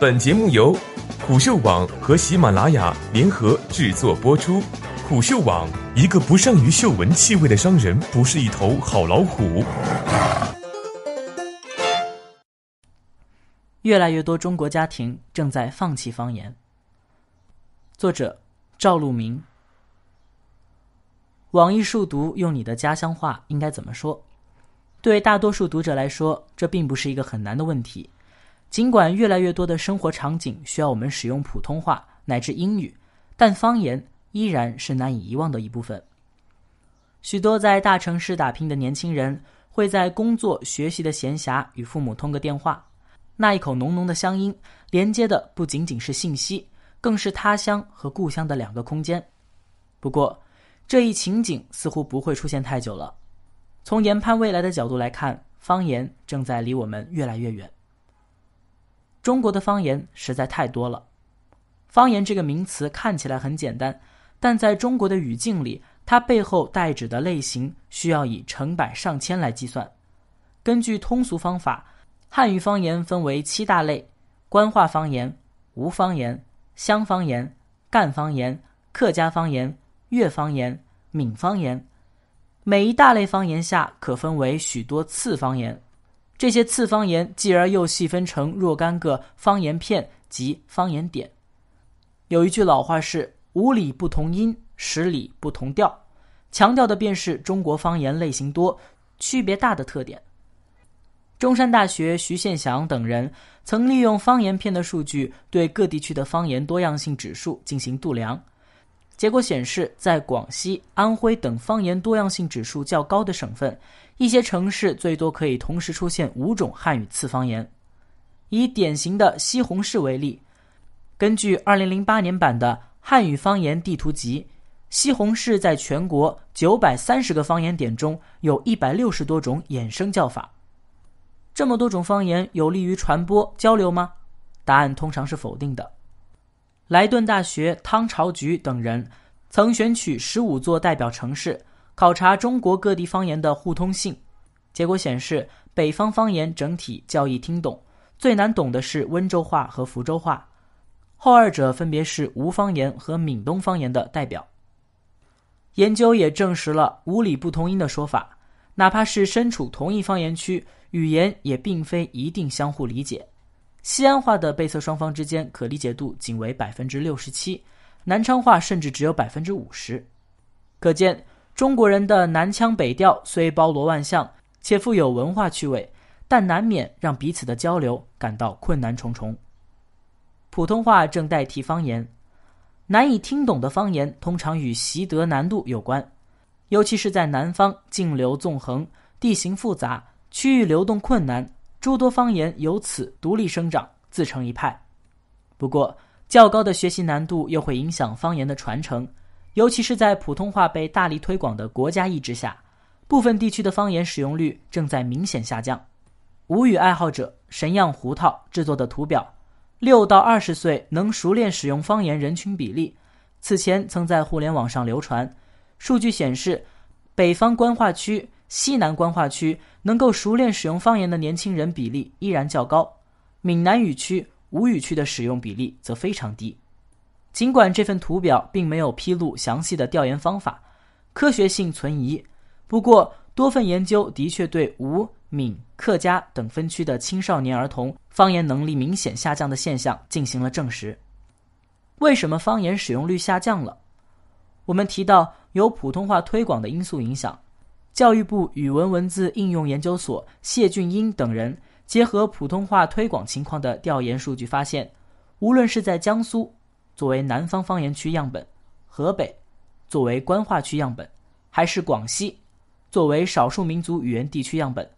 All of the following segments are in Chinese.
本节目由虎嗅网和喜马拉雅联合制作播出。虎嗅网：一个不善于嗅闻气味的商人，不是一头好老虎。越来越多中国家庭正在放弃方言。作者：赵路明。网易数独用你的家乡话应该怎么说？对大多数读者来说，这并不是一个很难的问题。尽管越来越多的生活场景需要我们使用普通话乃至英语，但方言依然是难以遗忘的一部分。许多在大城市打拼的年轻人会在工作、学习的闲暇与父母通个电话，那一口浓浓的乡音连接的不仅仅是信息，更是他乡和故乡的两个空间。不过，这一情景似乎不会出现太久了。从研判未来的角度来看，方言正在离我们越来越远。中国的方言实在太多了。方言这个名词看起来很简单，但在中国的语境里，它背后代指的类型需要以成百上千来计算。根据通俗方法，汉语方言分为七大类：官话方言、吴方言、湘方言、赣方言、客家方言。粤方言、闽方言，每一大类方言下可分为许多次方言。这些次方言继而又细分成若干个方言片及方言点。有一句老话是“五里不同音，十里不同调”，强调的便是中国方言类型多、区别大的特点。中山大学徐宪祥等人曾利用方言片的数据，对各地区的方言多样性指数进行度量。结果显示，在广西、安徽等方言多样性指数较高的省份，一些城市最多可以同时出现五种汉语次方言。以典型的西红柿为例，根据2008年版的汉语方言地图集，西红柿在全国930个方言点中有一百六十多种衍生叫法。这么多种方言有利于传播交流吗？答案通常是否定的。莱顿大学汤朝菊等人曾选取十五座代表城市，考察中国各地方言的互通性。结果显示，北方方言整体较易听懂，最难懂的是温州话和福州话，后二者分别是吴方言和闽东方言的代表。研究也证实了“五里不同音”的说法，哪怕是身处同一方言区，语言也并非一定相互理解。西安话的被测双方之间可理解度仅为百分之六十七，南昌话甚至只有百分之五十。可见，中国人的南腔北调虽包罗万象，且富有文化趣味，但难免让彼此的交流感到困难重重。普通话正代替方言，难以听懂的方言通常与习得难度有关，尤其是在南方，境流纵横，地形复杂，区域流动困难。诸多方言由此独立生长，自成一派。不过，较高的学习难度又会影响方言的传承，尤其是在普通话被大力推广的国家意志下，部分地区的方言使用率正在明显下降。吴语爱好者神样胡桃制作的图表，六到二十岁能熟练使用方言人群比例，此前曾在互联网上流传。数据显示，北方官话区。西南官话区能够熟练使用方言的年轻人比例依然较高，闽南语区、吴语区的使用比例则非常低。尽管这份图表并没有披露详细的调研方法，科学性存疑，不过多份研究的确对吴、闽、客家等分区的青少年儿童方言能力明显下降的现象进行了证实。为什么方言使用率下降了？我们提到由普通话推广的因素影响。教育部语文文字应用研究所谢俊英等人结合普通话推广情况的调研数据发现，无论是在江苏作为南方方言区样本，河北作为官话区样本，还是广西作为少数民族语言地区样本，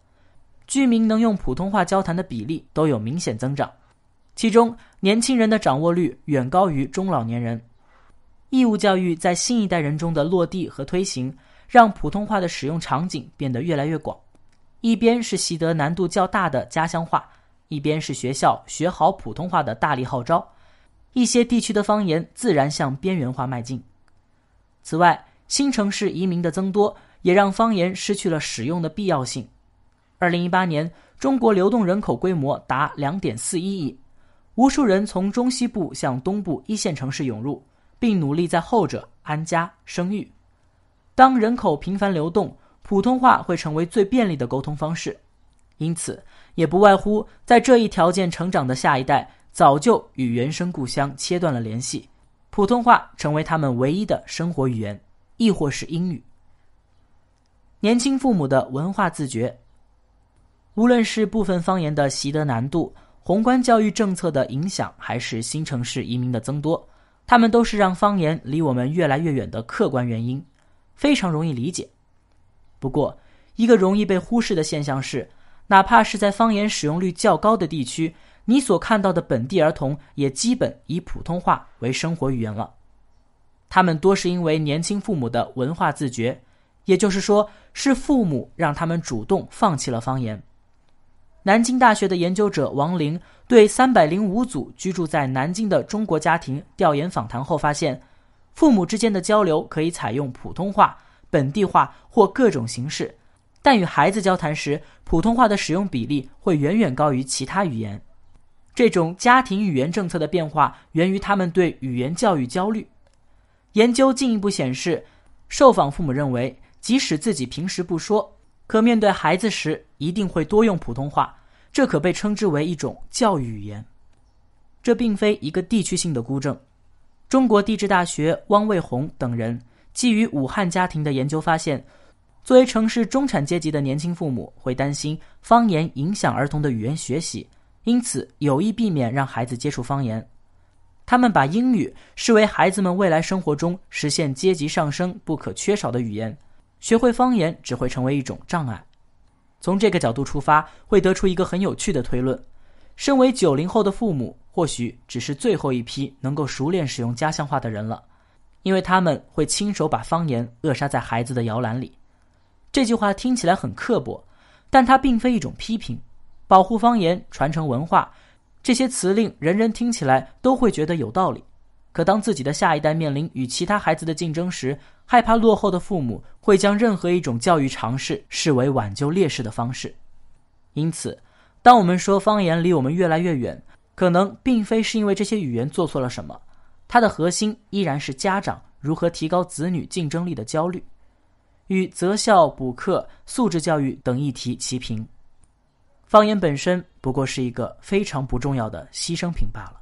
居民能用普通话交谈的比例都有明显增长。其中，年轻人的掌握率远高于中老年人。义务教育在新一代人中的落地和推行。让普通话的使用场景变得越来越广，一边是习得难度较大的家乡话，一边是学校学好普通话的大力号召，一些地区的方言自然向边缘化迈进。此外，新城市移民的增多也让方言失去了使用的必要性。二零一八年，中国流动人口规模达两点四一亿，无数人从中西部向东部一线城市涌入，并努力在后者安家生育。当人口频繁流动，普通话会成为最便利的沟通方式。因此，也不外乎在这一条件成长的下一代，早就与原生故乡切断了联系，普通话成为他们唯一的生活语言，亦或是英语。年轻父母的文化自觉，无论是部分方言的习得难度。宏观教育政策的影响，还是新城市移民的增多，他们都是让方言离我们越来越远的客观原因，非常容易理解。不过，一个容易被忽视的现象是，哪怕是在方言使用率较高的地区，你所看到的本地儿童也基本以普通话为生活语言了。他们多是因为年轻父母的文化自觉，也就是说，是父母让他们主动放弃了方言。南京大学的研究者王玲对三百零五组居住在南京的中国家庭调研访谈后发现，父母之间的交流可以采用普通话、本地话或各种形式，但与孩子交谈时，普通话的使用比例会远远高于其他语言。这种家庭语言政策的变化源于他们对语言教育焦虑。研究进一步显示，受访父母认为，即使自己平时不说。可面对孩子时，一定会多用普通话，这可被称之为一种教育语言。这并非一个地区性的孤证。中国地质大学汪卫红等人基于武汉家庭的研究发现，作为城市中产阶级的年轻父母会担心方言影响儿童的语言学习，因此有意避免让孩子接触方言。他们把英语视为孩子们未来生活中实现阶级上升不可缺少的语言。学会方言只会成为一种障碍。从这个角度出发，会得出一个很有趣的推论：身为九零后的父母，或许只是最后一批能够熟练使用家乡话的人了，因为他们会亲手把方言扼杀在孩子的摇篮里。这句话听起来很刻薄，但它并非一种批评。保护方言、传承文化，这些词令人人听起来都会觉得有道理。可当自己的下一代面临与其他孩子的竞争时，害怕落后的父母会将任何一种教育尝试视为挽救劣势的方式。因此，当我们说方言离我们越来越远，可能并非是因为这些语言做错了什么，它的核心依然是家长如何提高子女竞争力的焦虑，与择校、补课、素质教育等议题齐平。方言本身不过是一个非常不重要的牺牲品罢了。